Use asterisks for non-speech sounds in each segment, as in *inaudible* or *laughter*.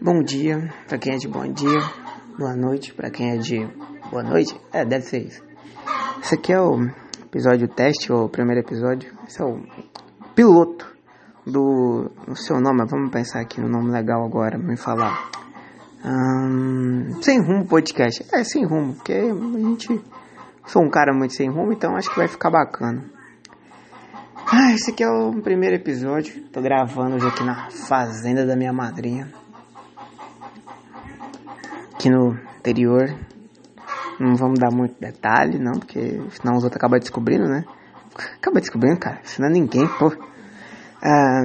Bom dia para quem é de bom dia, boa noite para quem é de boa noite. É, deve ser isso. Esse aqui é o episódio teste, ou o primeiro episódio. Esse é o piloto do o seu nome. Vamos pensar aqui no nome legal agora, me falar. sem rumo podcast. É, sem rumo, porque a gente. Sou um cara muito sem rumo, então acho que vai ficar bacana. Ah, esse aqui é o primeiro episódio. Tô gravando hoje aqui na fazenda da minha madrinha. Aqui no interior. Não vamos dar muito detalhe, não, porque senão os outros acabam descobrindo, né? Acaba descobrindo, cara. Senão ninguém, pô. Ah,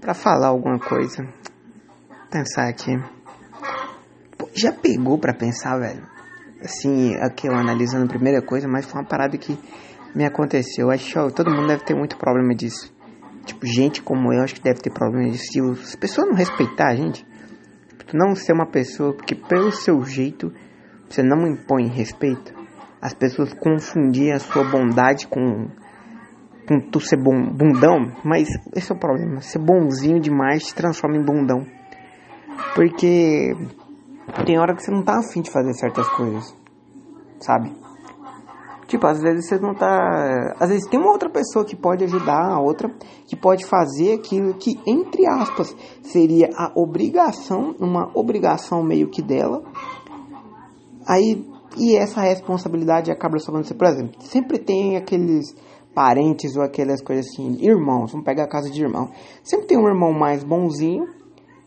pra falar alguma coisa. Pensar aqui. Pô, já pegou pra pensar, velho? Assim, aqui eu analisando a primeira coisa, mas foi uma parada que me aconteceu. Acho que todo mundo deve ter muito problema disso. Tipo, gente como eu, acho que deve ter problema disso. Se as pessoas não respeitar a gente, não ser uma pessoa, porque pelo seu jeito você não impõe respeito. As pessoas confundir a sua bondade com, com tu ser bom, bundão, mas esse é o problema. Ser bonzinho demais te transforma em bundão. Porque tem hora que você não tá afim de fazer certas coisas, sabe? Tipo, às vezes você não tá. Às vezes tem uma outra pessoa que pode ajudar a outra, que pode fazer aquilo que, entre aspas, seria a obrigação, uma obrigação meio que dela. Aí, e essa responsabilidade acaba sobrando você. Por exemplo, sempre tem aqueles parentes ou aquelas coisas assim, irmãos, vamos pegar a casa de irmão. Sempre tem um irmão mais bonzinho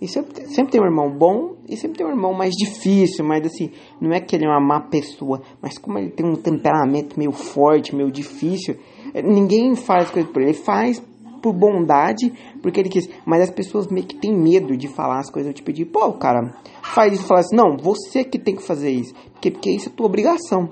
e sempre, sempre tem um irmão bom e sempre tem um irmão mais difícil, mas assim, não é que ele é uma má pessoa, mas como ele tem um temperamento meio forte, meio difícil, ninguém faz coisa por ele. Ele faz por bondade, porque ele quis. Mas as pessoas meio que têm medo de falar as coisas, tipo de, pô, cara, faz isso, fala assim, não, você que tem que fazer isso, porque, porque isso é tua obrigação.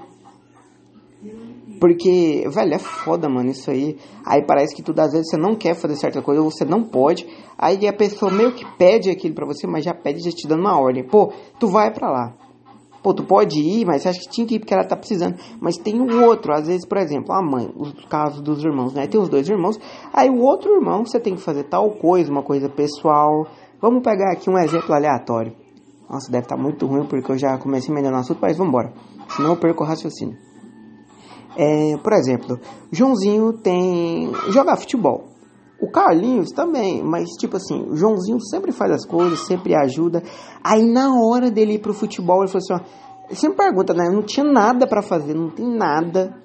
Porque, velho, é foda, mano, isso aí. Aí parece que tudo às vezes você não quer fazer certa coisa, ou você não pode. Aí a pessoa meio que pede aquilo pra você, mas já pede já te dando uma ordem. Pô, tu vai pra lá. Pô, tu pode ir, mas acha que tinha que ir porque ela tá precisando. Mas tem o outro, às vezes, por exemplo, a mãe, os casos dos irmãos, né? Tem os dois irmãos. Aí o outro irmão, você tem que fazer tal coisa, uma coisa pessoal. Vamos pegar aqui um exemplo aleatório. Nossa, deve estar tá muito ruim porque eu já comecei a melhorar no assunto, mas vamos embora. Senão eu perco o raciocínio. É, por exemplo, Joãozinho tem jogar futebol. O Carlinhos também, mas tipo assim, o Joãozinho sempre faz as coisas, sempre ajuda. Aí na hora dele ir pro futebol, ele falou assim, ó, sempre pergunta, né? Não tinha nada para fazer, não tem nada.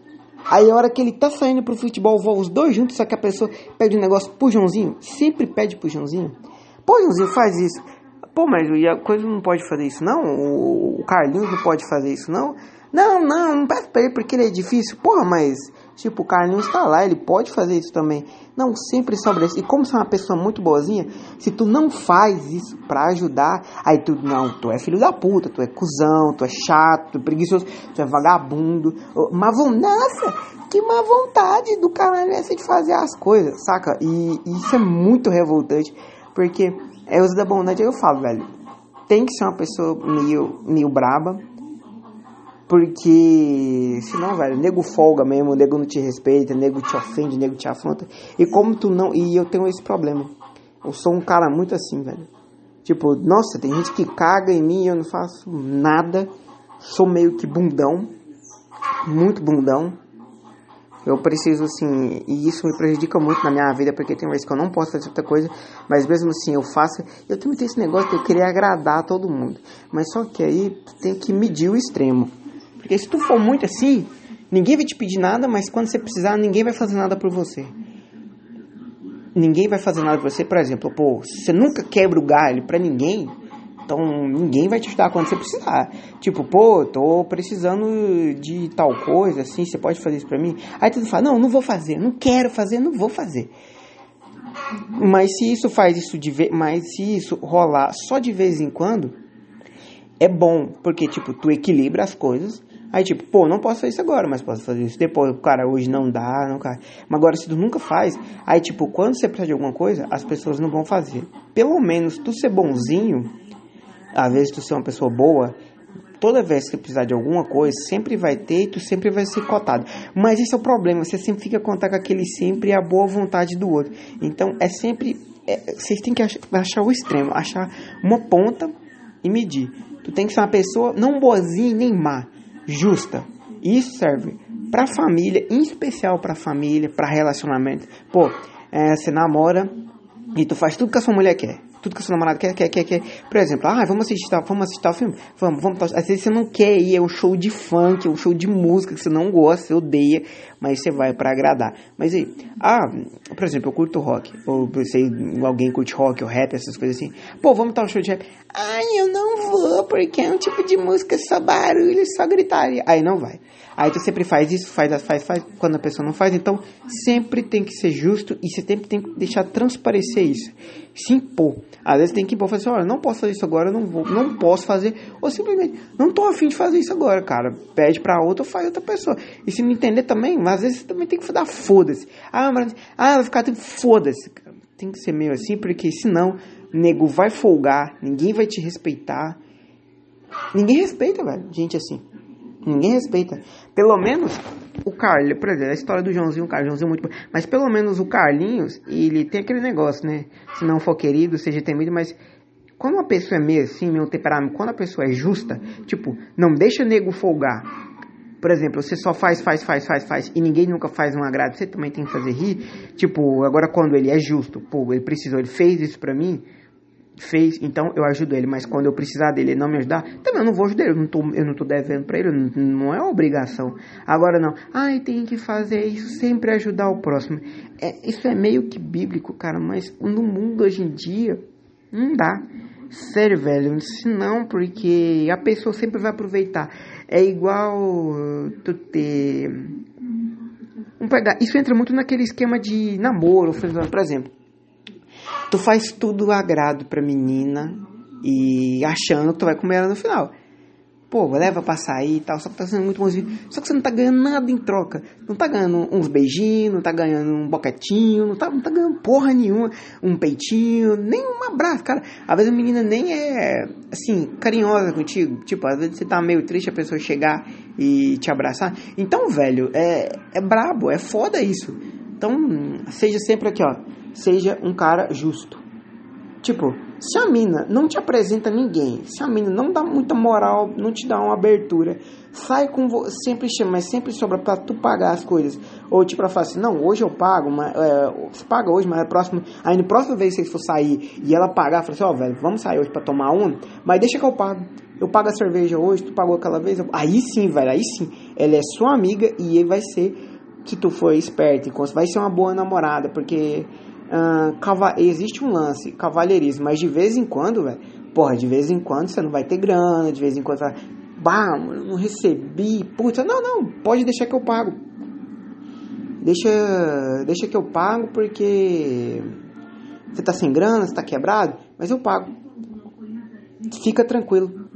Aí a hora que ele tá saindo pro futebol, vão os dois juntos, só que a pessoa pede um negócio pro Joãozinho, sempre pede pro Joãozinho. Pô, Joãozinho, faz isso. Pô, mas a coisa não pode fazer isso, não? O Carlinhos não pode fazer isso, não? Não, não, não peço pra ele porque ele é difícil. Porra, mas, tipo, o Carlinhos tá lá, ele pode fazer isso também. Não, sempre sobra isso. E como você é uma pessoa muito boazinha, se tu não faz isso pra ajudar, aí tu, não, tu é filho da puta, tu é cuzão, tu é chato, tu é preguiçoso, tu é vagabundo. Mas, nossa, que má vontade do caralho essa de fazer as coisas, saca? E isso é muito revoltante, porque é uso da bondade, eu falo, velho, tem que ser uma pessoa meio, meio braba, porque, senão, velho, nego folga mesmo, nego não te respeita, nego te ofende, nego te afronta. E como tu não. E eu tenho esse problema. Eu sou um cara muito assim, velho. Tipo, nossa, tem gente que caga em mim eu não faço nada. Sou meio que bundão. Muito bundão. Eu preciso, assim, e isso me prejudica muito na minha vida, porque tem vezes que eu não posso fazer outra coisa, mas mesmo assim eu faço. Eu também tenho esse negócio de eu querer agradar todo mundo. Mas só que aí tem que medir o extremo. Porque se tu for muito assim, ninguém vai te pedir nada, mas quando você precisar, ninguém vai fazer nada por você. Ninguém vai fazer nada por você, por exemplo, pô, você nunca quebra o galho para ninguém, então ninguém vai te ajudar quando você precisar. Tipo, pô, tô precisando de tal coisa, assim, você pode fazer isso pra mim? Aí tu fala, não, não vou fazer, não quero fazer, não vou fazer. Mas se isso faz isso de vez, mas se isso rolar só de vez em quando, é bom, porque tipo, tu equilibra as coisas Aí, tipo, pô, não posso fazer isso agora, mas posso fazer isso depois. Cara, hoje não dá, não cai. Mas agora, se tu nunca faz, aí, tipo, quando você precisa de alguma coisa, as pessoas não vão fazer. Pelo menos, tu ser bonzinho, às vezes tu ser uma pessoa boa, toda vez que precisar de alguma coisa, sempre vai ter e tu sempre vai ser cotado. Mas esse é o problema, você sempre fica contar com aquele sempre e a boa vontade do outro. Então, é sempre é, vocês têm que achar o extremo, achar uma ponta e medir. Tu tem que ser uma pessoa não boazinha nem má, justa. Isso serve pra família, em especial pra família, pra relacionamento. Pô, é, você namora e tu faz tudo que a sua mulher quer tudo que seu namorado quer, quer, quer, quer. Por exemplo, ah, vamos assistir tal, vamos assistir tal filme? Vamos, vamos. Às vezes você não quer ir, é um show de funk, é um show de música que você não gosta, você odeia, mas você vai para agradar. Mas aí, ah, por exemplo, eu curto rock, ou sei, alguém curte rock ou rap, essas coisas assim. Pô, vamos tal um show de rap. Ai, eu não vou, porque é um tipo de música só barulho, só gritaria. Aí não vai. Aí tu sempre faz isso, faz, faz, faz, quando a pessoa não faz. Então, sempre tem que ser justo e você sempre tem que deixar transparecer isso. Se impor. Às vezes tem que impor, falar assim, olha, não posso fazer isso agora, não vou, não posso fazer. Ou simplesmente, não tô afim de fazer isso agora, cara. Pede pra outra ou faz outra pessoa. E se não entender também, às vezes você também tem que dar foda-se. Ah, mas, ah, vai ficar tudo foda-se. Tem que ser meio assim, porque senão, nego vai folgar, ninguém vai te respeitar. Ninguém respeita, velho, gente assim. Ninguém respeita. Pelo menos o Carlos, por exemplo, a história do Joãozinho, o Carlos, Joãozinho é muito Mas pelo menos o Carlinhos, ele tem aquele negócio, né? Se não for querido, seja temido, mas quando uma pessoa é meio assim, meio temperamento, quando a pessoa é justa, tipo, não deixa o nego folgar. Por exemplo, você só faz, faz, faz, faz, faz, e ninguém nunca faz um agrado, você também tem que fazer rir. Tipo, agora quando ele é justo, pô, ele precisou, ele fez isso pra mim, fez, então eu ajudo ele, mas quando eu precisar dele ele não me ajudar, também eu não vou ajudar ele, eu não tô, eu não tô devendo pra ele, não, não é obrigação. Agora não, ai, tem que fazer isso, sempre ajudar o próximo. É, isso é meio que bíblico, cara, mas no mundo hoje em dia, não dá. Sério, velho, se não, porque a pessoa sempre vai aproveitar. É igual tu ter. Vamos pegar. Isso entra muito naquele esquema de namoro, por exemplo. Tu faz tudo agrado pra menina e achando que tu vai comer ela no final. Pô, leva pra sair e tal, só que tá sendo muito bonzinho. Só que você não tá ganhando nada em troca. Não tá ganhando uns beijinhos, não tá ganhando um boquetinho, não tá, não tá ganhando porra nenhuma, um peitinho, nem um abraço, cara. Às vezes a menina nem é, assim, carinhosa contigo. Tipo, às vezes você tá meio triste a pessoa chegar e te abraçar. Então, velho, é, é brabo, é foda isso. Então, seja sempre aqui, ó seja um cara justo. Tipo, se a mina não te apresenta ninguém, se a mina não dá muita moral, não te dá uma abertura, sai com você, sempre chama, mas sempre sobra para tu pagar as coisas. Ou tipo, ela fala assim, não, hoje eu pago, mas, é, você paga hoje, mas é próximo, aí no próximo vez que vocês for sair e ela pagar, fala assim, ó, oh, velho, vamos sair hoje para tomar um, mas deixa que eu pago. Eu pago a cerveja hoje, tu pagou aquela vez, eu... aí sim, velho, aí sim. Ela é sua amiga e ele vai ser, se tu for esperto, vai ser uma boa namorada, porque cava existe um lance, cavalheirismo, mas de vez em quando, velho, porra, de vez em quando você não vai ter grana, de vez em quando você vai, bah, não recebi, puta, não, não, pode deixar que eu pago. Deixa, deixa que eu pago porque você tá sem grana, você tá quebrado, mas eu pago. Fica tranquilo.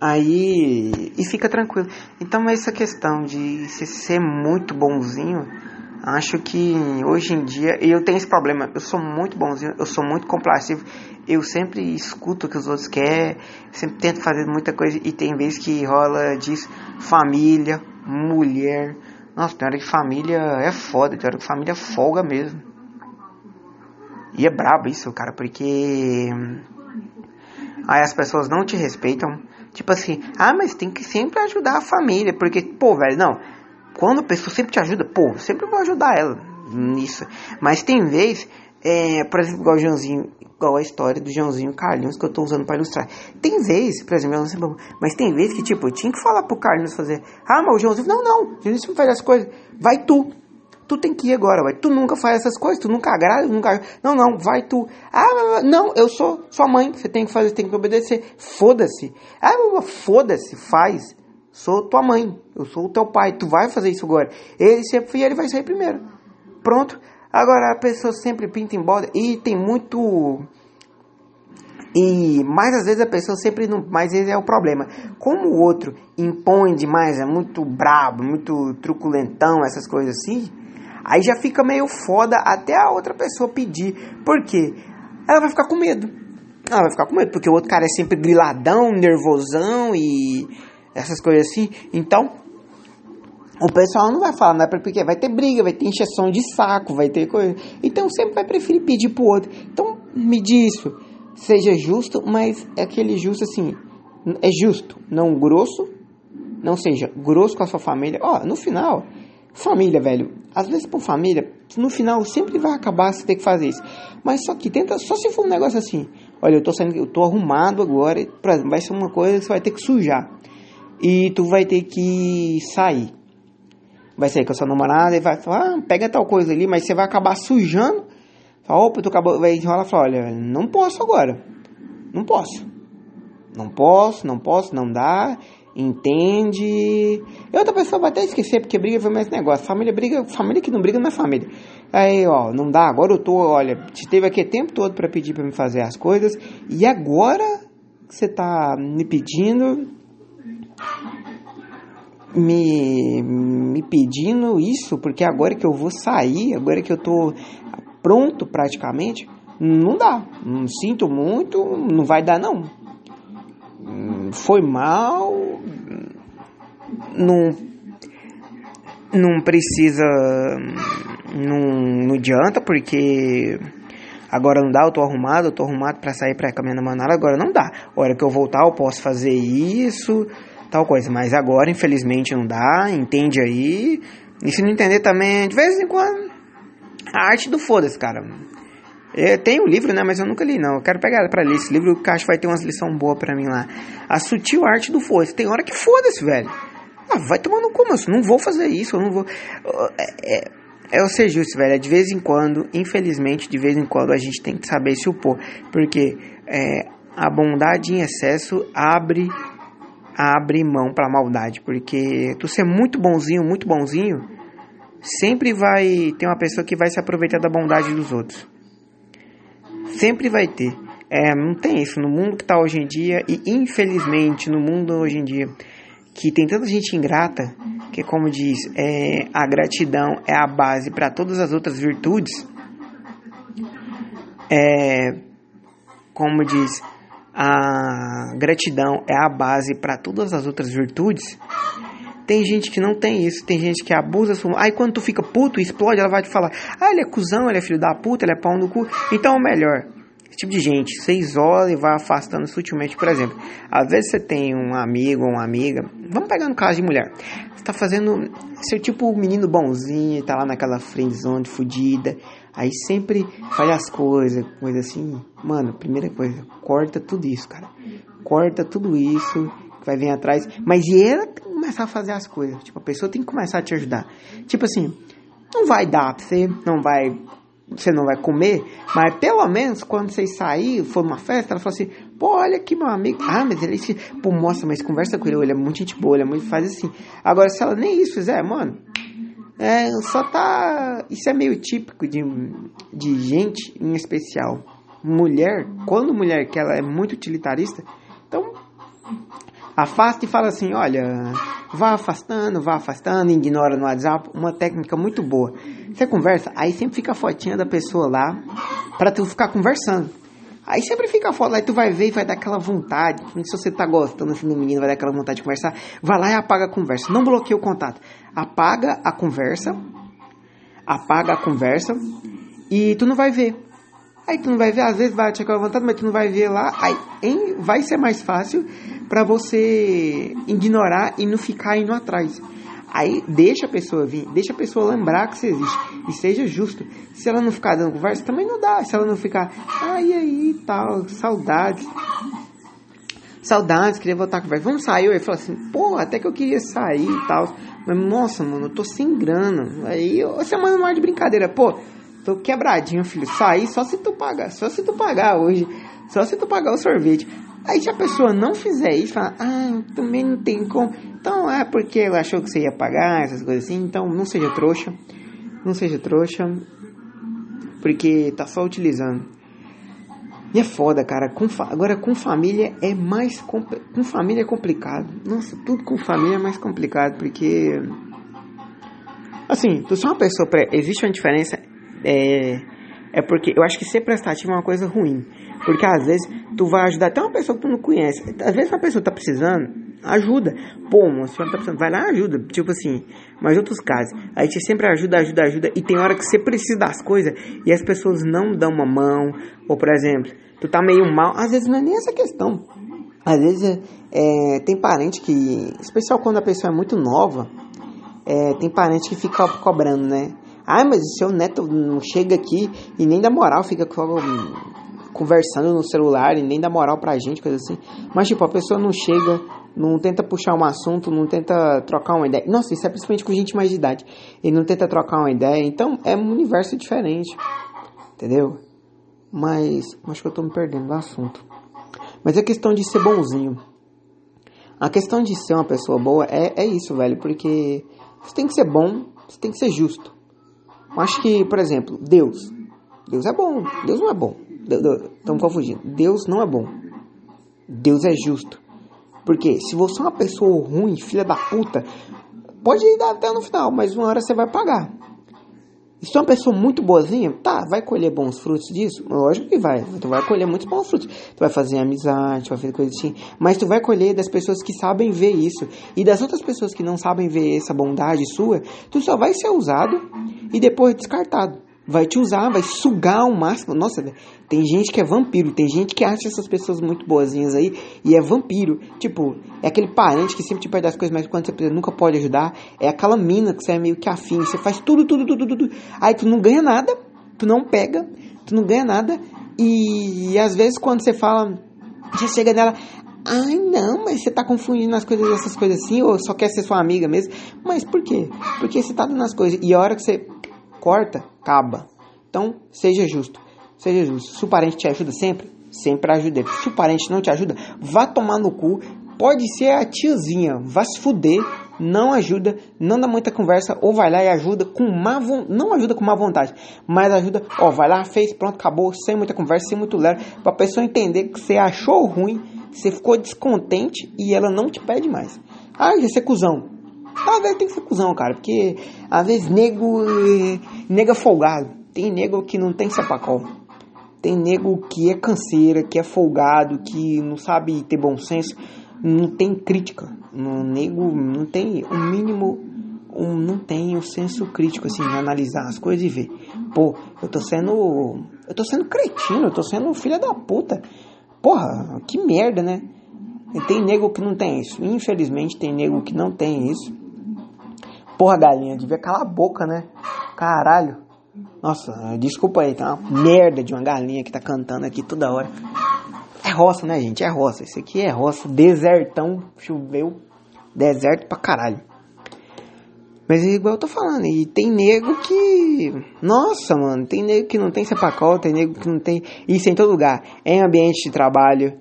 Aí, e fica tranquilo. Então, essa questão de ser muito bonzinho, Acho que hoje em dia, e eu tenho esse problema, eu sou muito bonzinho, eu sou muito complacível, eu sempre escuto o que os outros querem, sempre tento fazer muita coisa, e tem vezes que rola disso, família, mulher, nossa, tem hora que família é foda, tem hora que família folga mesmo. E é brabo isso, cara, porque aí as pessoas não te respeitam, tipo assim, ah, mas tem que sempre ajudar a família, porque, pô, velho, não, quando a pessoa sempre te ajuda, pô, sempre vou ajudar ela nisso. Mas tem vez, é, por exemplo, igual o Joãozinho, igual a história do Joãozinho Carlinhos que eu tô usando para ilustrar. Tem vez, por exemplo, mas tem vez que, tipo, eu tinha que falar pro Carlinhos fazer. Ah, mas o Joãozinho, não, não, o Joãozinho sempre faz as coisas. Vai tu. Tu tem que ir agora, vai. Tu nunca faz essas coisas, tu nunca agrada, nunca. Não, não, vai tu. Ah, não, eu sou sua mãe, você tem que fazer, tem que obedecer. Foda-se. Ah, foda-se, faz sou tua mãe, eu sou o teu pai, tu vai fazer isso agora. Ele sempre e ele vai sair primeiro. Pronto. Agora a pessoa sempre pinta em bola e tem muito e mais às vezes a pessoa sempre não, mas esse é o problema. Como o outro impõe demais, é muito brabo, muito truculentão, essas coisas assim, aí já fica meio foda até a outra pessoa pedir. Por quê? Ela vai ficar com medo. Ela vai ficar com medo, porque o outro cara é sempre griladão, nervosão e essas coisas assim. Então, o pessoal não vai falar, não é porque vai ter briga, vai ter encheção de saco, vai ter coisa. Então sempre vai preferir pedir pro outro. Então me isso. Seja justo, mas é aquele justo assim. É justo, não grosso. Não seja grosso com a sua família. Ó, no final, família, velho. Às vezes por família, no final sempre vai acabar você ter que fazer isso. Mas só que tenta, só se for um negócio assim. Olha, eu tô saindo, eu tô arrumado agora, vai ser uma coisa que você vai ter que sujar. E tu vai ter que sair vai sair com a sua namorada e vai falar, ah, pega tal coisa ali, mas você vai acabar sujando. Fala, opa, tu acabou, vai enrolar e fala, olha, não posso agora. Não posso. Não posso, não posso, não dá. Entende? E outra pessoa vai até esquecer, porque briga foi mais negócio. Família briga, família que não briga não é família. Aí, ó, não dá, agora eu tô, olha, te teve aqui o tempo todo para pedir para me fazer as coisas, e agora você tá me pedindo, me, me pedindo isso, porque agora que eu vou sair, agora que eu tô pronto praticamente, não dá. Não sinto muito, não vai dar não. Foi mal, não, não precisa, não, não adianta, porque agora não dá, eu tô arrumado, eu tô arrumado para sair pra caminhar na manada, agora não dá. A hora que eu voltar eu posso fazer isso, tal coisa. Mas agora, infelizmente, não dá, entende aí. E se não entender também, de vez em quando, a arte do foda-se, cara. Eu tenho o um livro, né? Mas eu nunca li, não. Eu quero pegar para ler esse livro, que acho que vai ter umas lições boas para mim lá. A sutil arte do foda-se. Tem hora que foda-se, velho. Ah, vai tomando como? Eu não vou fazer isso, eu não vou. É, é, é o ser justo, velho. É de vez em quando, infelizmente, de vez em quando a gente tem que saber se opor. Porque é, a bondade em excesso abre abre mão para a maldade, porque tu ser muito bonzinho, muito bonzinho, sempre vai ter uma pessoa que vai se aproveitar da bondade dos outros. Sempre vai ter. É, não tem isso no mundo que está hoje em dia e infelizmente no mundo hoje em dia que tem tanta gente ingrata que como diz é, a gratidão é a base para todas as outras virtudes. É, como diz a gratidão é a base para todas as outras virtudes, tem gente que não tem isso, tem gente que abusa. Aí quando tu fica puto, explode, ela vai te falar: ah, ele é cuzão, ele é filho da puta, ele é pau no cu. Então é melhor. Esse tipo de gente, você isola e vai afastando sutilmente. Por exemplo, às vezes você tem um amigo ou uma amiga, vamos pegar no caso de mulher, você tá fazendo, ser tipo o menino bonzinho, tá lá naquela friendzone fudida, Aí sempre faz as coisas, coisa assim. Mano, primeira coisa, corta tudo isso, cara. Corta tudo isso que vai vir atrás. Mas e ela tem que começar a fazer as coisas. Tipo, a pessoa tem que começar a te ajudar. Tipo assim, não vai dar pra você, não vai. Você não vai comer, mas pelo menos quando vocês sair, for uma festa, ela fala assim: pô, olha aqui meu amigo. Ah, mas ele. Pô, mostra, mas conversa com ele, ele é muito gente boa, ele é muito. faz assim. Agora, se ela nem isso fizer, mano, é, só tá. Isso é meio típico de, de gente em especial. Mulher, quando mulher que ela é muito utilitarista, então afasta e fala assim: olha, vá afastando, vá afastando, ignora no WhatsApp. Uma técnica muito boa. Você conversa, aí sempre fica a fotinha da pessoa lá para tu ficar conversando. Aí sempre fica foda, aí tu vai ver e vai dar aquela vontade. Se você tá gostando assim do menino, vai dar aquela vontade de conversar. Vai lá e apaga a conversa. Não bloqueia o contato. Apaga a conversa. Apaga a conversa. E tu não vai ver. Aí tu não vai ver, às vezes vai te aquela vontade, mas tu não vai ver lá. Aí hein, vai ser mais fácil para você ignorar e não ficar indo atrás. Aí deixa a pessoa vir, deixa a pessoa lembrar que você existe e seja justo. Se ela não ficar dando conversa, também não dá. Se ela não ficar, ai, ah, aí, tal, saudades. Saudades, queria voltar a conversa. Vamos sair. Aí fala assim, pô, até que eu queria sair e tal. Mas, nossa, mano, eu tô sem grana. Aí você manda um ar de brincadeira, pô, tô quebradinho, filho. Sair só se tu pagar, só se tu pagar hoje. Só se tu pagar o sorvete. Aí se a pessoa não fizer isso, fala, ah, também não tem como. Então é porque ela achou que você ia pagar, essas coisas assim. Então não seja trouxa. Não seja trouxa. Porque tá só utilizando. E é foda, cara. Com Agora com família é mais. Com família é complicado. Nossa, tudo com família é mais complicado. Porque. Assim, tu só uma pessoa. Existe uma diferença. É, é porque eu acho que ser prestativo é uma coisa ruim. Porque às vezes tu vai ajudar até uma pessoa que tu não conhece. Às vezes uma pessoa tá precisando, ajuda. Pô, uma senhora tá precisando, vai lá ajuda. Tipo assim, mas outros casos. A gente sempre ajuda, ajuda, ajuda. E tem hora que você precisa das coisas e as pessoas não dão uma mão. Ou, por exemplo, tu tá meio mal. Às vezes não é nem essa questão. Às vezes é, tem parente que, especial quando a pessoa é muito nova, é, tem parente que fica cobrando, né? Ah, mas o seu neto não chega aqui e nem dá moral, fica conversando no celular e nem dá moral pra gente, coisa assim. Mas, tipo, a pessoa não chega, não tenta puxar um assunto, não tenta trocar uma ideia. Nossa, isso é principalmente com gente mais de idade. E não tenta trocar uma ideia. Então, é um universo diferente. Entendeu? Mas, acho que eu tô me perdendo do assunto. Mas é questão de ser bonzinho. A questão de ser uma pessoa boa é, é isso, velho. Porque você tem que ser bom, você tem que ser justo. Eu acho que, por exemplo, Deus. Deus é bom, Deus não é bom. Estamos confundindo. Deus não é bom. Deus é justo. Porque se você é uma pessoa ruim, filha da puta, pode ir até no final, mas uma hora você vai pagar. Se tu é uma pessoa muito boazinha, tá, vai colher bons frutos disso? Lógico que vai. Tu vai colher muitos bons frutos. Tu vai fazer amizade, vai fazer coisa assim. Mas tu vai colher das pessoas que sabem ver isso. E das outras pessoas que não sabem ver essa bondade sua, tu só vai ser usado e depois descartado vai te usar, vai sugar ao máximo. Nossa, tem gente que é vampiro, tem gente que acha essas pessoas muito boazinhas aí e é vampiro. Tipo, é aquele parente que sempre te pede as coisas, mas quando você nunca pode ajudar. É aquela mina que você é meio que afim, você faz tudo, tudo, tudo, tudo. Aí tu não ganha nada, tu não pega, tu não ganha nada. E, e às vezes quando você fala, já chega nela, Ai, não, mas você tá confundindo as coisas, essas coisas assim, ou só quer ser sua amiga mesmo. Mas por quê? Porque você tá dando as coisas. E a hora que você corta, acaba. Então, seja justo. Seja. Se o parente te ajuda sempre, sempre ajude. Se o parente não te ajuda, vá tomar no cu. Pode ser a tiazinha, vá se fuder, não ajuda, não dá muita conversa, ou vai lá e ajuda com má vontade, não ajuda com má vontade, mas ajuda, ó, vai lá, fez, pronto, acabou, sem muita conversa, sem muito lero, pra pessoa entender que você achou ruim, você ficou descontente e ela não te pede mais. Ah, ia ser cuzão. Às vezes tem que ser cuzão, cara, porque às vezes nego. nega folgado. Tem nego que não tem sapacol. Tem nego que é canseira, que é folgado, que não sabe ter bom senso, não tem crítica. No nego não tem o mínimo, um, não tem o senso crítico, assim, de analisar as coisas e ver. Pô, eu tô sendo. Eu tô sendo cretino, eu tô sendo filha da puta. Porra, que merda, né? Tem nego que não tem isso. Infelizmente tem nego que não tem isso. Porra, galinha, devia calar a boca, né? Caralho. Nossa, desculpa aí, tá uma merda de uma galinha que tá cantando aqui toda hora. É roça, né, gente? É roça. Isso aqui é roça. Desertão, choveu. Deserto pra caralho. Mas é igual eu tô falando, e tem nego que. Nossa, mano, tem nego que não tem sepacol, tem nego que não tem. Isso em todo lugar. É em ambiente de trabalho,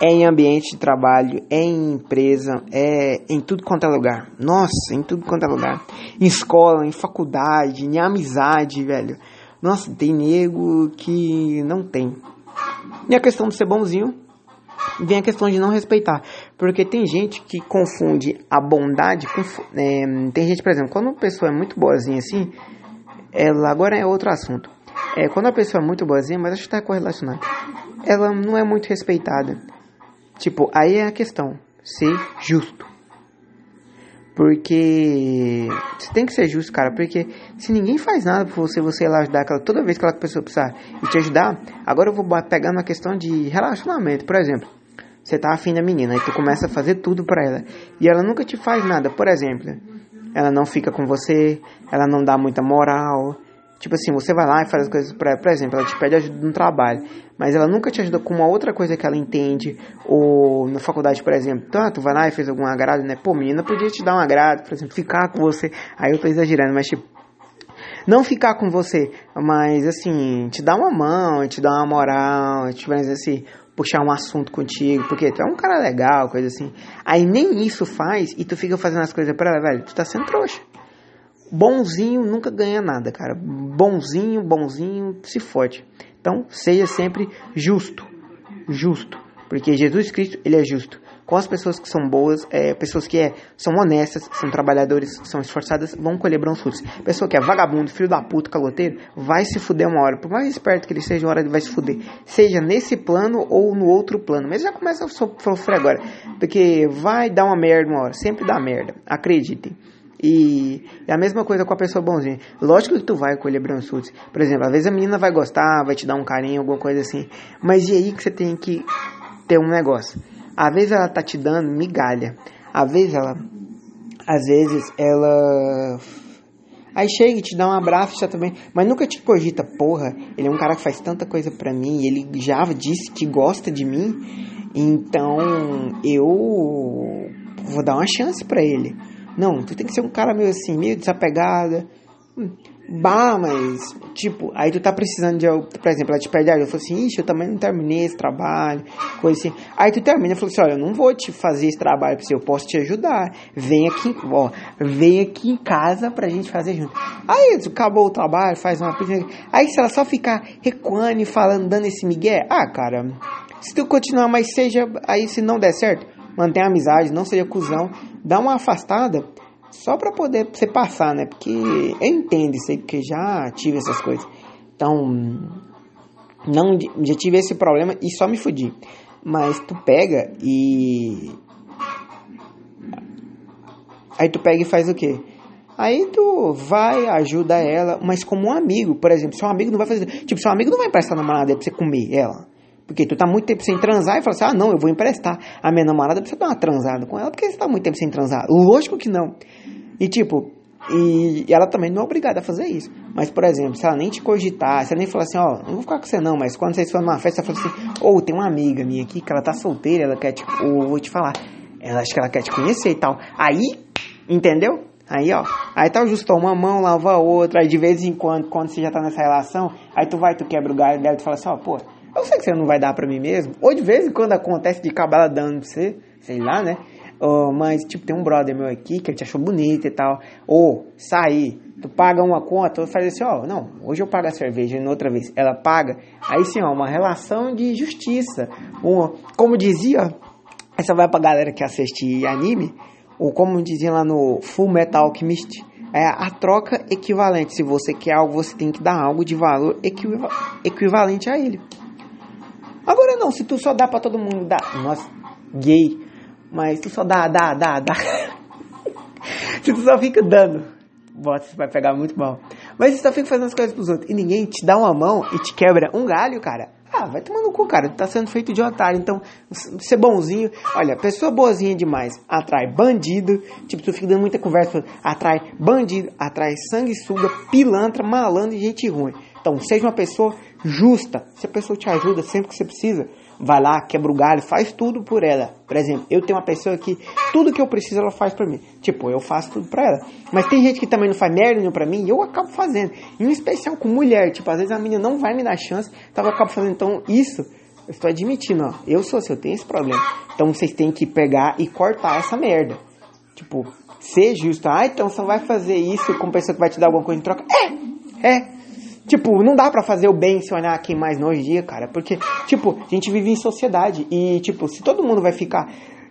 é em ambiente de trabalho, é em empresa, é em tudo quanto é lugar. Nossa, em tudo quanto é lugar. Em escola, em faculdade, em amizade, velho. Nossa, tem nego que não tem. E a questão de ser bonzinho vem a questão de não respeitar. Porque tem gente que confunde a bondade com. É, tem gente, por exemplo, quando uma pessoa é muito boazinha assim, ela agora é outro assunto. É, quando a pessoa é muito boazinha, mas acho que está correlacionado ela não é muito respeitada. Tipo, aí é a questão, ser justo. Porque você tem que ser justo, cara. Porque se ninguém faz nada por você, você ir lá ajudar aquela toda vez que aquela pessoa precisar e te ajudar. Agora eu vou pegar uma questão de relacionamento. Por exemplo, você tá afim da menina e tu começa a fazer tudo pra ela. E ela nunca te faz nada. Por exemplo, ela não fica com você, ela não dá muita moral, Tipo assim, você vai lá e faz as coisas pra por exemplo, ela te pede ajuda no trabalho, mas ela nunca te ajuda com uma outra coisa que ela entende, ou na faculdade, por exemplo, tá, tu vai lá e fez algum agrado, né? Pô, menina podia te dar um agrado, por exemplo, ficar com você. Aí eu tô exagerando, mas tipo, não ficar com você, mas assim, te dar uma mão, te dar uma moral, te fazer assim, puxar um assunto contigo, porque tu é um cara legal, coisa assim. Aí nem isso faz e tu fica fazendo as coisas pra ela, velho, tu tá sendo trouxa. Bonzinho nunca ganha nada, cara. Bonzinho, bonzinho, se fode. Então, seja sempre justo. Justo. Porque Jesus Cristo, ele é justo. com as pessoas que são boas, é, pessoas que é, são honestas, são trabalhadores, são esforçadas, vão colher bons frutos. Pessoa que é vagabundo, filho da puta, caloteiro, vai se fuder uma hora. Por mais esperto que ele seja, uma hora ele vai se fuder. Seja nesse plano ou no outro plano. Mas já começa a sofrer agora. Porque vai dar uma merda uma hora. Sempre dá merda. Acreditem. E é a mesma coisa com a pessoa bonzinha. Lógico que tu vai colher frutos. Por exemplo, às vezes a menina vai gostar, vai te dar um carinho, alguma coisa assim. Mas e aí que você tem que ter um negócio? Às vezes ela tá te dando migalha. Às vezes ela. Às vezes ela. Aí chega e te dá um abraço já também. Mas nunca te cogita, porra. Ele é um cara que faz tanta coisa pra mim. Ele já disse que gosta de mim. Então eu vou dar uma chance para ele. Não, tu tem que ser um cara meio assim, meio desapegada. Hum, bah, mas, tipo, aí tu tá precisando de, por exemplo, ela te pede ajuda, eu falo assim, ixi, eu também não terminei esse trabalho, coisa assim. Aí tu termina e fala assim, olha, eu não vou te fazer esse trabalho pra você, eu posso te ajudar. Vem aqui, ó, vem aqui em casa pra gente fazer junto. Aí acabou o trabalho, faz uma pizza. Aí se ela só ficar recuando e falando, dando esse migué, ah, cara, se tu continuar, mas seja, aí se não der certo, mantém a amizade, não seja cuzão, dá uma afastada só para poder você passar, né? Porque eu entendo isso porque já tive essas coisas. Então, não já tive esse problema e só me fudi. Mas tu pega e aí tu pega e faz o quê? Aí tu vai, ajuda ela, mas como um amigo, por exemplo, seu amigo não vai fazer, tipo, seu amigo não vai emprestar namorada pra você comer ela. Porque tu tá muito tempo sem transar e fala assim: ah, não, eu vou emprestar a minha namorada você dar uma transada com ela, porque você tá muito tempo sem transar. Lógico que não. E tipo, e ela também não é obrigada a fazer isso. Mas, por exemplo, se ela nem te cogitar, se ela nem falar assim: ó, oh, não vou ficar com você não, mas quando vocês forem numa festa, você fala assim: ou oh, tem uma amiga minha aqui que ela tá solteira, ela quer te. Ou vou te falar, ela acha que ela quer te conhecer e tal. Aí, entendeu? Aí, ó, aí tá justo uma mão, lava a outra, aí de vez em quando, quando você já tá nessa relação, aí tu vai, tu quebra o galho dela e tu fala assim, ó, pô, eu sei que você não vai dar pra mim mesmo. Ou de vez em quando acontece de acabar dando pra você, sei lá, né? Uh, mas, tipo, tem um brother meu aqui que ele te achou bonita e tal. Ou sair, tu paga uma conta, tu faz assim, ó, não, hoje eu pago a cerveja e outra vez ela paga. Aí sim, ó, uma relação de justiça. Uma, como dizia, essa vai pra galera que assiste anime, ou como dizia lá no Full Metal Alchemist, é a troca equivalente. Se você quer algo, você tem que dar algo de valor equivalente a ele. Agora não, se tu só dá pra todo mundo, dá. Nossa, gay. Mas tu só dá, dá, dá, dá. *laughs* se tu só fica dando, bota, você vai pegar muito mal. Mas você só fica fazendo as coisas pros outros e ninguém te dá uma mão e te quebra um galho, cara. Ah, vai tomando no cu, cara. Tu tá sendo feito de otário. Então, ser bonzinho. Olha, pessoa boazinha demais atrai bandido. Tipo, tu fica dando muita conversa. Atrai bandido, atrai sanguessuga, pilantra, malandro e gente ruim. Então, seja uma pessoa justa. Se a pessoa te ajuda sempre que você precisa, vai lá, quebra o galho, faz tudo por ela. Por exemplo, eu tenho uma pessoa que tudo que eu preciso ela faz por mim. Tipo, eu faço tudo pra ela. Mas tem gente que também não faz merda nenhuma pra mim e eu acabo fazendo. Em especial com mulher. Tipo, às vezes a menina não vai me dar chance, então eu acabo fazendo. Então, isso, eu estou admitindo, ó. Eu sou assim, eu tenho esse problema. Então vocês têm que pegar e cortar essa merda. Tipo, ser justo. Ah, então você vai fazer isso com pessoa que vai te dar alguma coisa em troca? É! É! Tipo, não dá para fazer o bem se olhar quem mais em dia, cara. Porque, tipo, a gente vive em sociedade. E, tipo, se todo mundo vai ficar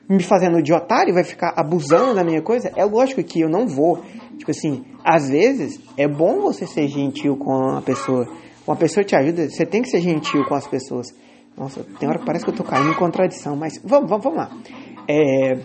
me fazendo de otário, vai ficar abusando da minha coisa, é lógico que eu não vou. Tipo assim, às vezes é bom você ser gentil com a pessoa. Uma pessoa te ajuda, você tem que ser gentil com as pessoas. Nossa, tem hora que parece que eu tô caindo em contradição, mas vamos, vamos, vamos lá. É,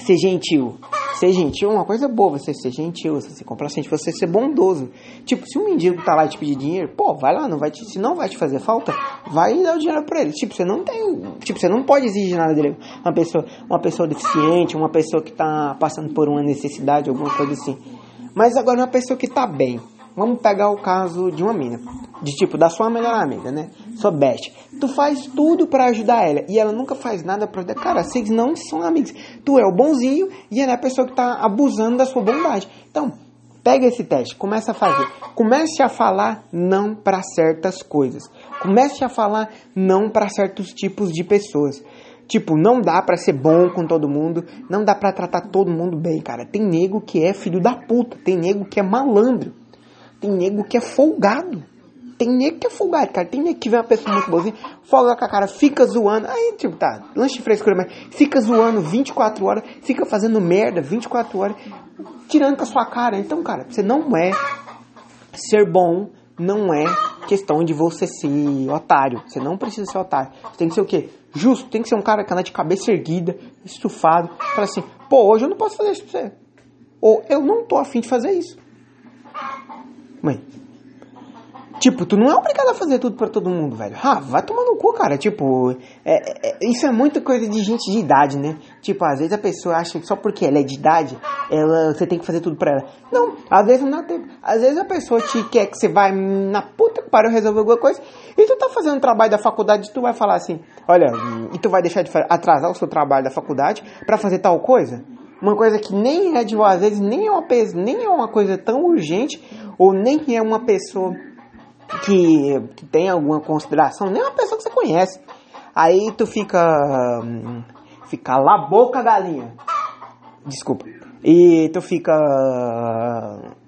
ser gentil. Ser gentil é uma coisa boa, você ser gentil, você ser complacente, você ser bondoso. Tipo, se um mendigo tá lá te pedir dinheiro, pô, vai lá, não vai te, se não vai te fazer falta, vai dar o dinheiro para ele. Tipo, você não tem, tipo, você não pode exigir nada dele. Uma pessoa, uma pessoa deficiente, uma pessoa que tá passando por uma necessidade, alguma coisa assim. Mas agora uma pessoa que tá bem. Vamos pegar o caso de uma mina, de tipo da sua melhor amiga, né? Sua best. Tu faz tudo para ajudar ela e ela nunca faz nada para Cara, vocês não são amigos. Tu é o bonzinho e ela é a pessoa que tá abusando da sua bondade. Então, pega esse teste, começa a fazer. Comece a falar não para certas coisas. Comece a falar não para certos tipos de pessoas. Tipo, não dá para ser bom com todo mundo, não dá para tratar todo mundo bem, cara. Tem nego que é filho da puta, tem nego que é malandro. Tem nego que é folgado. tem nego que é folgado, cara. Tem nego que vê uma pessoa muito boazinha, folga com a cara, fica zoando. Aí, tipo, tá, lanche frescura, mas fica zoando 24 horas, fica fazendo merda 24 horas, tirando com a sua cara. Então, cara, você não é ser bom, não é questão de você ser otário. Você não precisa ser otário. Você tem que ser o quê? Justo. Tem que ser um cara que anda de cabeça erguida, estufado. Fala assim, pô, hoje eu não posso fazer isso pra você. Ou eu não tô afim de fazer isso. Mãe. Tipo, tu não é obrigado a fazer tudo para todo mundo, velho. Ah, vai tomar no cu, cara. Tipo, é, é, isso é muita coisa de gente de idade, né? Tipo, às vezes a pessoa acha que só porque ela é de idade, ela, você tem que fazer tudo pra ela. Não, às vezes não dá tempo. Às vezes a pessoa te quer que você vai na puta que resolver alguma coisa, e tu tá fazendo trabalho da faculdade, tu vai falar assim, olha, e tu vai deixar de atrasar o seu trabalho da faculdade para fazer tal coisa? Uma coisa que nem é de às vezes nem é uma nem é uma coisa tão urgente ou nem é uma pessoa que, que tem alguma consideração, nem uma pessoa que você conhece. Aí tu fica. Fica lá boca galinha. Desculpa. E tu fica.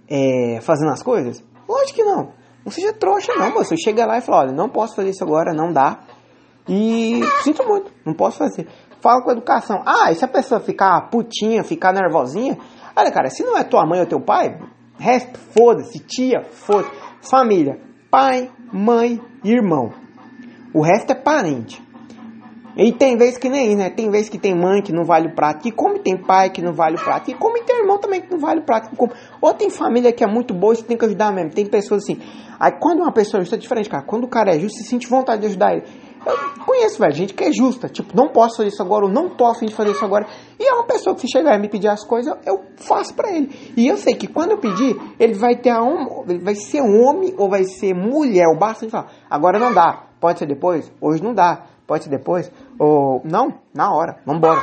É, fazendo as coisas? Lógico que não. Não seja trouxa, não, moço. Chega lá e fala: olha, não posso fazer isso agora, não dá. E sinto muito, não posso fazer. Fala com educação. Ah, e se a pessoa ficar putinha, ficar nervosinha? Olha, cara, se não é tua mãe ou teu pai, resto, foda-se, tia, foda-se. Família, pai, mãe irmão. O resto é parente. E tem vezes que nem, né? Tem vezes que tem mãe que não vale o prato que come, tem pai que não vale o prato que come, tem irmão também que não vale o prato que come. Ou tem família que é muito boa e você tem que ajudar mesmo. Tem pessoas assim. Aí quando uma pessoa justa é diferente, cara. Quando o cara é justo, você sente vontade de ajudar ele. Eu conheço, velho, gente que é justa. Tipo, não posso fazer isso agora, ou não tô afim de fazer isso agora. E é uma pessoa que se chegar e me pedir as coisas, eu faço para ele. E eu sei que quando eu pedir, ele vai ter a um, ele vai ser homem ou vai ser mulher. O basta de falar, agora não dá. Pode ser depois? Hoje não dá. Pode ser depois? Ou não, na hora, vambora.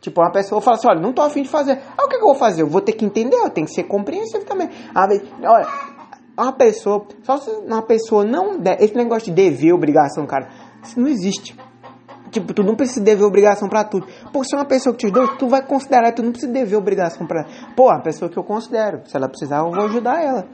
Tipo, uma pessoa fala assim, olha, não tô afim de fazer. Ah, o que, que eu vou fazer? Eu vou ter que entender, eu tenho que ser compreensivo também. Ah, olha, uma pessoa, só se uma pessoa não der, esse negócio de dever, obrigação, cara, isso não existe. Tipo, tu não precisa dever obrigação para tudo. Pô, se é uma pessoa que te ajudou, tu vai considerar, tu não precisa dever obrigação para. Pô, a pessoa que eu considero. Se ela precisar, eu vou ajudar ela.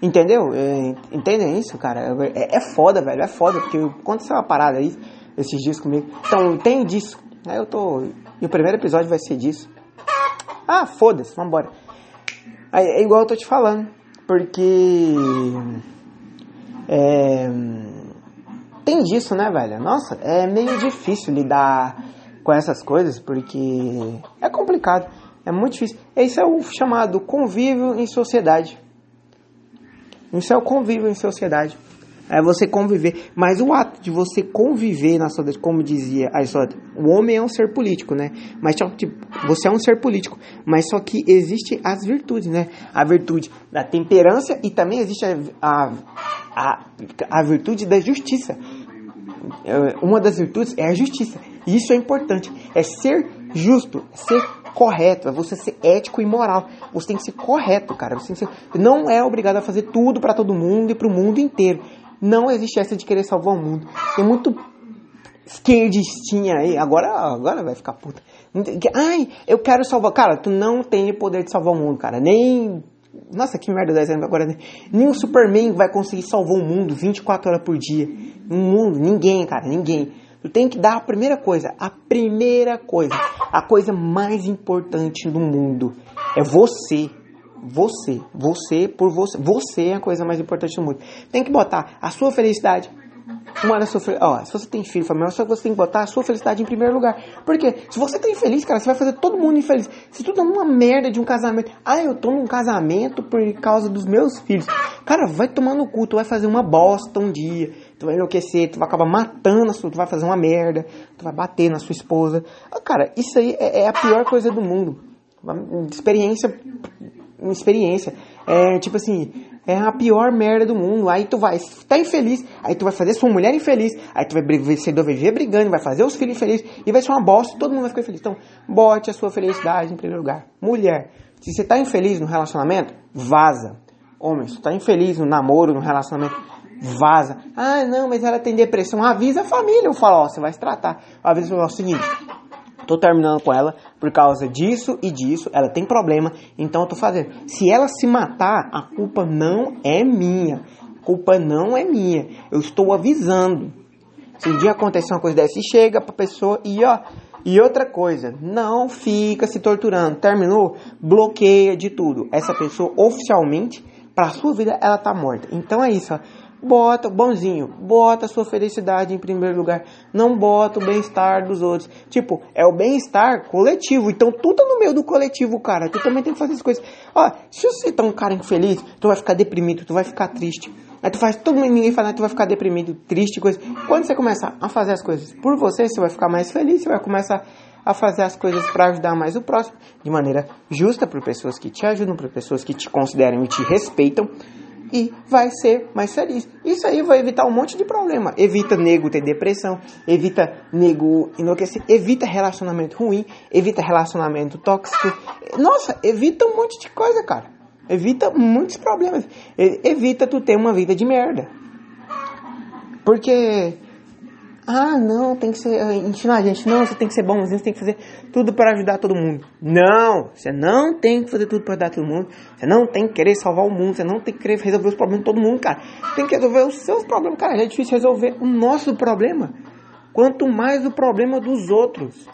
Entendeu? É, entendem isso, cara? É, é foda, velho. É foda, porque aconteceu uma parada aí esses dias comigo. Então, tem disso. Aí eu tô. E o primeiro episódio vai ser disso. Ah, foda-se, vambora. Aí, é igual eu tô te falando. Porque. É tem disso, né, velho? Nossa, é meio difícil lidar com essas coisas porque é complicado, é muito difícil. Isso é o chamado convívio em sociedade. Isso é o convívio em sociedade. É você conviver. Mas o ato de você conviver na sociedade, como dizia Aristóteles, o homem é um ser político, né? Mas tipo, você é um ser político. Mas só que existe as virtudes, né? A virtude da temperança e também existe a, a, a, a virtude da justiça. É, uma das virtudes é a justiça. E isso é importante. É ser justo, ser correto, é você ser ético e moral. Você tem que ser correto, cara. Você ser... não é obrigado a fazer tudo para todo mundo e para o mundo inteiro. Não existe essa de querer salvar o mundo. Tem muito esquerdistinha aí, agora, agora vai ficar puta. Ai, eu quero salvar. Cara, tu não tem o poder de salvar o mundo, cara. Nem. Nossa, que merda do exemplo agora. Né? Nem o Superman vai conseguir salvar o mundo 24 horas por dia. No mundo, ninguém, cara, ninguém. Tu tem que dar a primeira coisa. A primeira coisa. A coisa mais importante do mundo é você você, você por você, você é a coisa mais importante do mundo. Tem que botar a sua felicidade. Uma das suas, ó, se você tem filho, família, só você tem que botar a sua felicidade em primeiro lugar. Porque se você tá infeliz, cara, você vai fazer todo mundo infeliz. Se tu tá numa merda de um casamento, ah, eu tô num casamento por causa dos meus filhos. Cara, vai tomar no cu, tu vai fazer uma bosta um dia, tu vai enlouquecer, tu vai acabar matando a sua, tu vai fazer uma merda, tu vai bater na sua esposa. Ah, cara, isso aí é, é a pior coisa do mundo. Uma experiência uma experiência. É tipo assim, é a pior merda do mundo. Aí tu vai tá infeliz, aí tu vai fazer sua mulher infeliz, aí tu vai viver brigando, vai fazer os filhos infelizes e vai ser uma bosta, todo mundo vai ficar feliz. Então, bote a sua felicidade em primeiro lugar. Mulher, se você tá infeliz no relacionamento, vaza. Homem, se tá infeliz no namoro, no relacionamento, vaza. Ah, não, mas ela tem depressão. Avisa a família. Eu falo, ó, você vai se tratar. Avisa o seguinte, Tô terminando com ela por causa disso e disso. Ela tem problema, então eu tô fazendo. Se ela se matar, a culpa não é minha. culpa não é minha. Eu estou avisando. Se um dia acontecer uma coisa dessa, chega pra pessoa e ó. E outra coisa, não fica se torturando. Terminou? Bloqueia de tudo. Essa pessoa oficialmente, pra sua vida, ela tá morta. Então é isso, ó. Bota, bonzinho, bota a sua felicidade em primeiro lugar. Não bota o bem-estar dos outros. Tipo, é o bem-estar coletivo. Então, tu tá no meio do coletivo, cara. Tu também tem que fazer as coisas. Ó, se você tá um cara infeliz, tu vai ficar deprimido, tu vai ficar triste. Aí tu faz todo mundo, ninguém fala, tu vai ficar deprimido, triste, coisa. Quando você começar a fazer as coisas por você, você vai ficar mais feliz, você vai começar a fazer as coisas para ajudar mais o próximo, de maneira justa, por pessoas que te ajudam, por pessoas que te consideram e te respeitam e vai ser mais feliz. Isso aí vai evitar um monte de problema. Evita nego ter depressão, evita nego enlouquecer, evita relacionamento ruim, evita relacionamento tóxico. Nossa, evita um monte de coisa, cara. Evita muitos problemas. Evita tu ter uma vida de merda. Porque ah, não, tem que ser. Ensinar a gente, não, você tem que ser bonzinho, você tem que fazer tudo para ajudar todo mundo. Não, você não tem que fazer tudo para ajudar todo mundo. Você não tem que querer salvar o mundo, você não tem que querer resolver os problemas de todo mundo, cara. Tem que resolver os seus problemas, cara. É difícil resolver o nosso problema. Quanto mais o problema dos outros.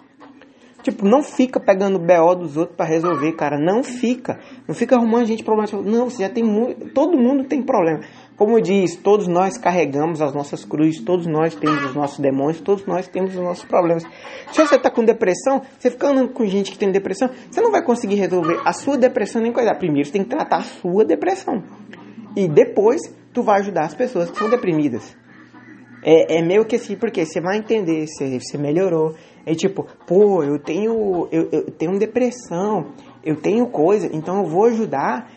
Tipo, não fica pegando o BO dos outros para resolver, cara. Não fica. Não fica arrumando gente problema. Não, você já tem muito. Todo mundo tem problema. Como diz, todos nós carregamos as nossas cruzes, todos nós temos os nossos demônios, todos nós temos os nossos problemas. Se você está com depressão, você fica andando com gente que tem depressão, você não vai conseguir resolver a sua depressão nem coisa. Primeiro você tem que tratar a sua depressão. E depois tu vai ajudar as pessoas que são deprimidas. É, é meio que assim, porque você vai entender se você melhorou. É tipo, pô, eu tenho, eu, eu tenho depressão, eu tenho coisa, então eu vou ajudar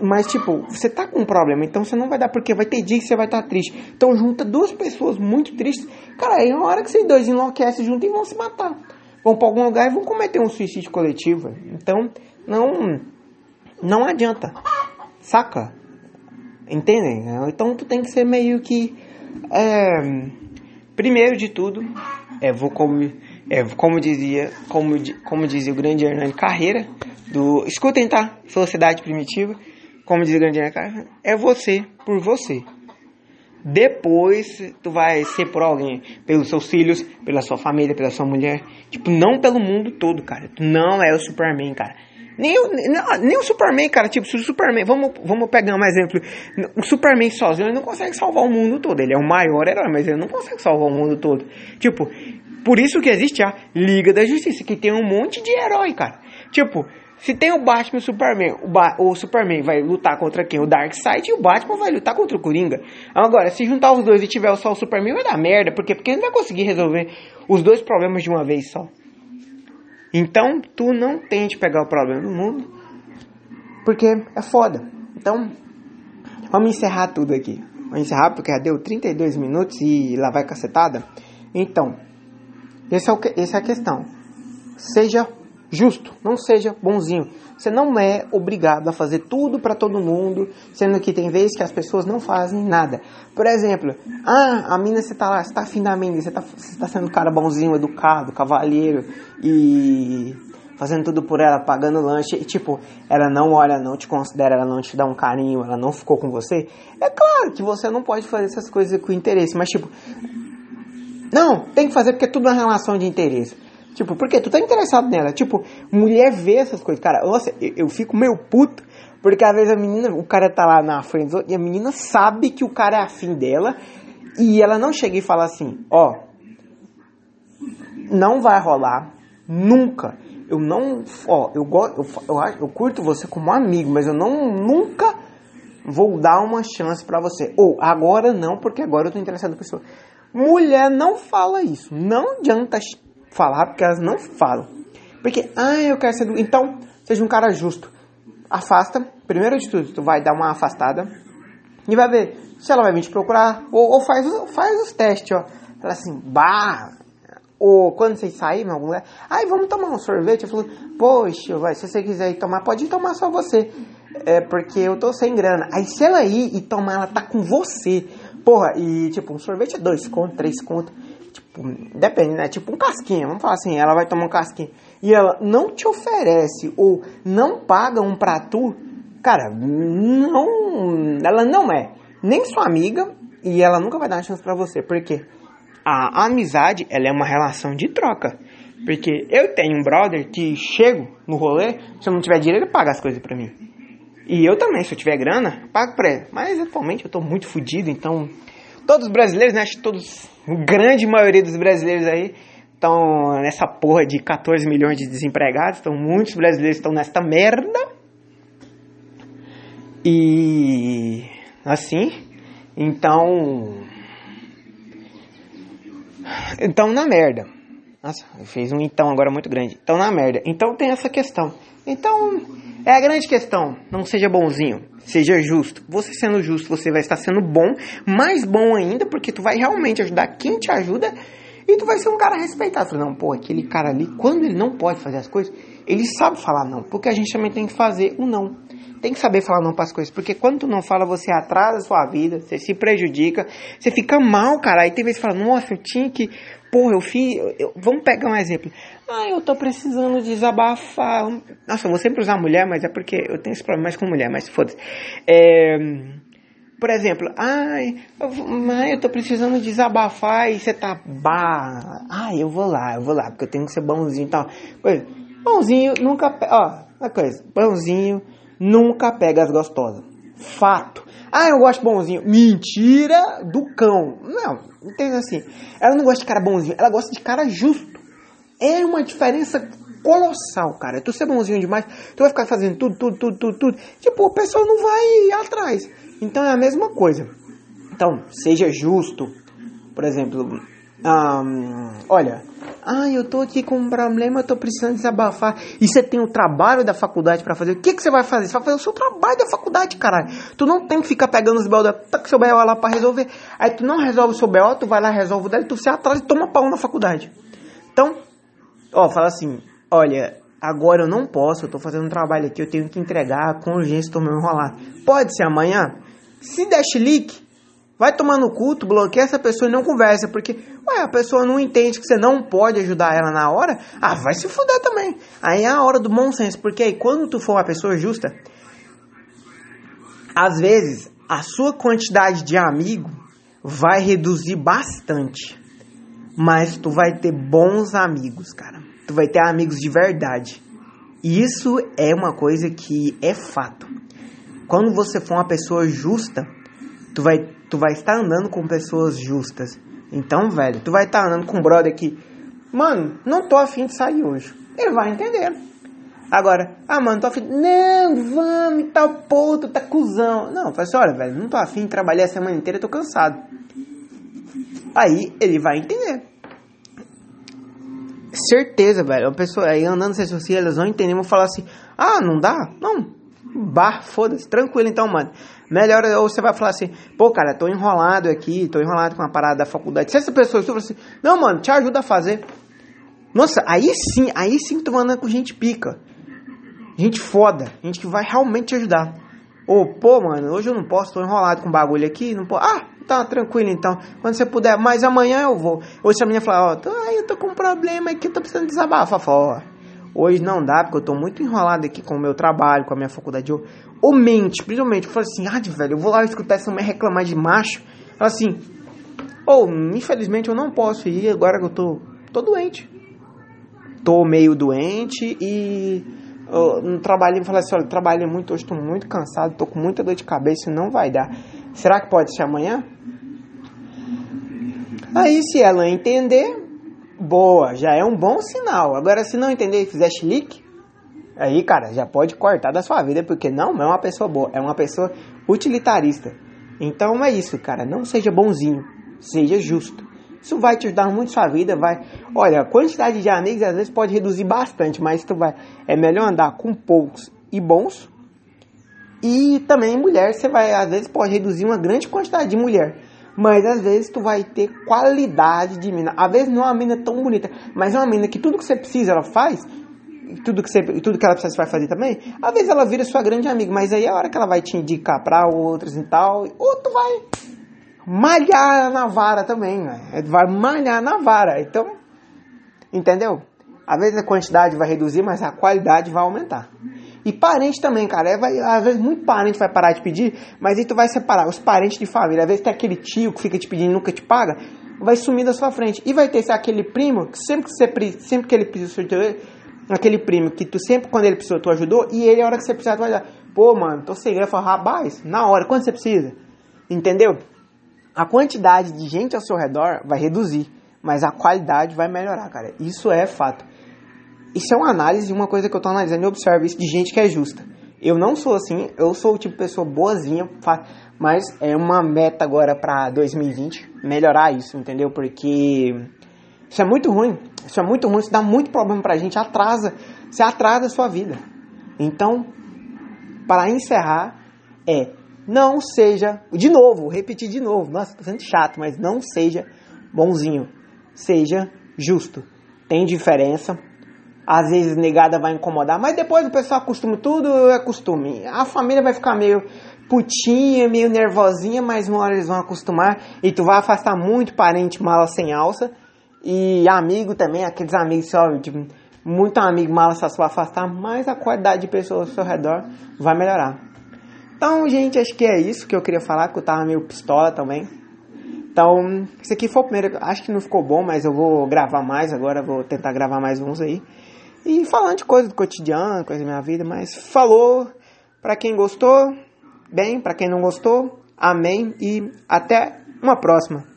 mas, tipo, você tá com um problema, então você não vai dar, porque vai ter dia que você vai estar tá triste. Então, junta duas pessoas muito tristes. Cara, aí é uma hora que vocês dois enlouquecem juntos e vão se matar. Vão pra algum lugar e vão cometer um suicídio coletivo. Então, não. Não adianta. Saca? Entendem? Então, tu tem que ser meio que. É, primeiro de tudo, é, vou como, é, como dizia, como, como dizia o grande Hernani Carreira, do. Escutem, tá? Sociedade primitiva como diz o grande cara, é você por você. Depois tu vai ser por alguém, pelos seus filhos, pela sua família, pela sua mulher. Tipo, não pelo mundo todo, cara. Tu não é o Superman, cara. Nem o, nem o Superman, cara. Tipo, se o Superman. Vamos, vamos pegar um exemplo. O Superman sozinho ele não consegue salvar o mundo todo. Ele é o maior herói, mas ele não consegue salvar o mundo todo. Tipo, por isso que existe a Liga da Justiça, que tem um monte de herói, cara. Tipo, se tem o Batman e o Superman, o, ba o Superman vai lutar contra quem? O Darkseid e o Batman vai lutar contra o Coringa. Agora, se juntar os dois e tiver só o Superman, vai dar merda, porque, porque ele não vai conseguir resolver os dois problemas de uma vez só. Então, tu não tente pegar o problema do mundo, porque é foda. Então, vamos encerrar tudo aqui. Vamos encerrar porque já deu 32 minutos e lá vai cacetada. Então, essa é, o, essa é a questão. Seja justo, não seja bonzinho. Você não é obrigado a fazer tudo para todo mundo, sendo que tem vezes que as pessoas não fazem nada. Por exemplo, ah, a mina você tá lá, você tá afim da mina, você tá, você tá sendo um cara bonzinho, educado, cavalheiro e fazendo tudo por ela, pagando lanche, e tipo, ela não olha, não te considera, ela não te dá um carinho, ela não ficou com você. É claro que você não pode fazer essas coisas com interesse, mas tipo, não, tem que fazer porque é tudo uma relação de interesse. Tipo, porque tu tá interessado nela. Tipo, mulher vê essas coisas. Cara, nossa, eu, eu fico meio puto. Porque às vezes a menina, o cara tá lá na frente e a menina sabe que o cara é afim dela. E ela não chega e fala assim: Ó, não vai rolar. Nunca. Eu não. Ó, eu, gosto, eu, eu, eu curto você como amigo, mas eu não nunca vou dar uma chance para você. Ou agora não, porque agora eu tô interessado na pessoa. Mulher não fala isso. Não adianta falar porque elas não falam. Porque, ah, eu quero ser. Do... Então, seja um cara justo. Afasta, primeiro de tudo, tu vai dar uma afastada e vai ver se ela vai vir te procurar. Ou, ou faz, faz os testes, ó. Fala assim, bah. Ou quando vocês saírem em algum lugar, ai, vamos tomar um sorvete. Eu falo, poxa, vai, se você quiser ir tomar, pode ir tomar só você. É porque eu tô sem grana. Aí se ela ir e tomar, ela tá com você. Porra, e tipo, um sorvete é dois conto, três conto. Tipo, depende, né? Tipo um casquinho. Vamos falar assim, ela vai tomar um casquinho. E ela não te oferece ou não paga um pra tu. Cara, não. Ela não é. nem sua amiga e ela nunca vai dar chance para você. Porque a amizade, ela é uma relação de troca. Porque eu tenho um brother que chego no rolê, se eu não tiver dinheiro, ele paga as coisas para mim. E eu também, se eu tiver grana, pago pra ele. Mas atualmente eu tô muito fodido, então. Todos os brasileiros, né? Acho que todos. Grande maioria dos brasileiros aí estão nessa porra de 14 milhões de desempregados. Então muitos brasileiros estão nesta merda. E. Assim. Então. Então na merda. Nossa, fez um então agora muito grande. Então na merda. Então tem essa questão. Então é a grande questão. Não seja bonzinho, seja justo. Você sendo justo, você vai estar sendo bom, mais bom ainda, porque tu vai realmente ajudar quem te ajuda e tu vai ser um cara respeitado. Não, pô, aquele cara ali, quando ele não pode fazer as coisas, ele sabe falar não, porque a gente também tem que fazer o não. Tem que saber falar não para as coisas, porque quando tu não fala, você atrasa a sua vida, você se prejudica, você fica mal, cara. Aí tem vezes que fala, nossa, eu tinha que. Porra, eu fiz. Eu... Vamos pegar um exemplo. Ah, eu tô precisando desabafar. Nossa, eu vou sempre usar mulher, mas é porque eu tenho esse problema mais com mulher, mas foda-se. É. Por exemplo, ai, mãe, eu tô precisando desabafar e você tá bah. Ai, eu vou lá, eu vou lá, porque eu tenho que ser bonzinho e tal. Coisa. Bonzinho nunca. Ó, uma coisa. Bonzinho nunca pega as gostosas. Fato. Ah, eu gosto bonzinho. Mentira do cão. Não, entende assim. Ela não gosta de cara bonzinho, ela gosta de cara justo. É uma diferença colossal, cara. Tu ser bonzinho demais, tu vai ficar fazendo tudo, tudo, tudo, tudo, tudo. Tipo, o pessoal não vai atrás. Então é a mesma coisa. Então, seja justo. Por exemplo, um, olha, ah, eu tô aqui com um problema, eu tô precisando desabafar. E você tem o trabalho da faculdade para fazer. O que, que você vai fazer? Você vai fazer o seu trabalho da faculdade, caralho. Tu não tem que ficar pegando os B.O. tá com seu B.O. lá pra resolver. Aí tu não resolve o seu B.O., tu vai lá, resolve o dele, tu se atrasa e toma pau na faculdade. Então, ó, fala assim, olha, agora eu não posso, eu tô fazendo um trabalho aqui, eu tenho que entregar com urgência, tô me enrolar. Pode ser amanhã? Se der chilique, vai tomar no culto, bloqueia essa pessoa e não conversa, porque ué, a pessoa não entende que você não pode ajudar ela na hora, ah, vai se fuder também. Aí é a hora do bom senso, porque aí quando tu for uma pessoa justa, às vezes a sua quantidade de amigo vai reduzir bastante. Mas tu vai ter bons amigos, cara. Tu vai ter amigos de verdade. E isso é uma coisa que é fato. Quando você for uma pessoa justa, tu vai, tu vai estar andando com pessoas justas. Então, velho, tu vai estar andando com um brother que, mano, não tô afim de sair hoje. Ele vai entender. Agora, ah, mano, tô afim. Não, vamos e tal, pô, tá cuzão. Não, fala assim, olha, velho, não tô afim de trabalhar a semana inteira, tô cansado. Aí ele vai entender. Certeza, velho. A pessoa aí andando redes sociais, elas vão entender, vão falar assim: ah, não dá? Não. Bar, foda-se, tranquilo então, mano. Melhor, ou você vai falar assim, pô, cara, tô enrolado aqui, tô enrolado com a parada da faculdade. Se essa pessoa fala assim, não, mano, te ajuda a fazer. Nossa, aí sim, aí sim tu andando com gente pica. Gente foda, gente que vai realmente te ajudar. Ou, pô, mano, hoje eu não posso, tô enrolado com bagulho aqui, não posso. Ah, tá tranquilo então. Quando você puder, mas amanhã eu vou. Ou se a menina falar, ó, ai, eu tô com um problema aqui, eu tô precisando desabafar. Fala, ó, hoje não dá, porque eu tô muito enrolado aqui com o meu trabalho, com a minha faculdade. Ou, mente, principalmente, fala assim, ah, velho, eu vou lá escutar essa mulher reclamar de macho. Fala assim, ou, oh, infelizmente eu não posso ir agora que eu tô, tô doente. Tô meio doente e eu, no trabalho, fala assim, olha, trabalhei muito hoje, tô muito cansado, tô com muita dor de cabeça, não vai dar. Será que pode ser amanhã? Aí, se ela entender, boa, já é um bom sinal. Agora, se não entender e fizer chilique, aí, cara, já pode cortar da sua vida, porque não é uma pessoa boa, é uma pessoa utilitarista. Então é isso, cara, não seja bonzinho, seja justo. Isso vai te ajudar muito sua vida, vai. Olha, a quantidade de amigos às vezes pode reduzir bastante, mas tu vai. É melhor andar com poucos e bons. E também mulher, você vai, às vezes pode reduzir uma grande quantidade de mulher. Mas às vezes tu vai ter qualidade de mina. Às vezes não é uma mina tão bonita, mas é uma mina que tudo que você precisa ela faz. Tudo que, você, tudo que ela precisa você vai fazer também. Às vezes ela vira sua grande amiga, mas aí é a hora que ela vai te indicar pra outras e tal. Ou tu vai malhar na vara também, né? Vai malhar na vara. Então, entendeu? Às vezes a quantidade vai reduzir, mas a qualidade vai aumentar. E parente também, cara. É, vai, às vezes muito parente vai parar de pedir, mas aí tu vai separar os parentes de família. Às vezes tem aquele tio que fica te pedindo e nunca te paga, vai sumir da sua frente. E vai ter aquele primo que sempre que, você, sempre que ele precisa aquele primo que tu sempre, quando ele precisou, tu ajudou, e ele, a hora que você precisar, tu vai dar. Pô, mano, tô sem grana. Rapaz, na hora, quando você precisa? Entendeu? A quantidade de gente ao seu redor vai reduzir, mas a qualidade vai melhorar, cara. Isso é fato. Isso é uma análise, uma coisa que eu tô analisando e observo isso de gente que é justa. Eu não sou assim, eu sou o tipo de pessoa boazinha, mas é uma meta agora para 2020 melhorar isso, entendeu? Porque isso é muito ruim. Isso é muito ruim, isso dá muito problema pra gente, atrasa, você atrasa a sua vida. Então, para encerrar, é não seja, de novo, repetir de novo, nossa, tô sendo chato, mas não seja bonzinho, seja justo. Tem diferença, às vezes negada vai incomodar, mas depois o pessoal acostuma, tudo é costume. A família vai ficar meio putinha, meio nervosinha, mas uma hora eles vão acostumar e tu vai afastar muito parente mala sem alça e amigo também, aqueles amigos só, tipo, muito amigo mala só vai afastar, mas a qualidade de pessoas ao seu redor vai melhorar. Então, gente, acho que é isso que eu queria falar, que eu tava meio pistola também. Então, esse aqui foi o primeiro, acho que não ficou bom, mas eu vou gravar mais agora, vou tentar gravar mais uns aí. E falando de coisa do cotidiano, coisa da minha vida, mas falou para quem gostou, bem, para quem não gostou, amém e até uma próxima.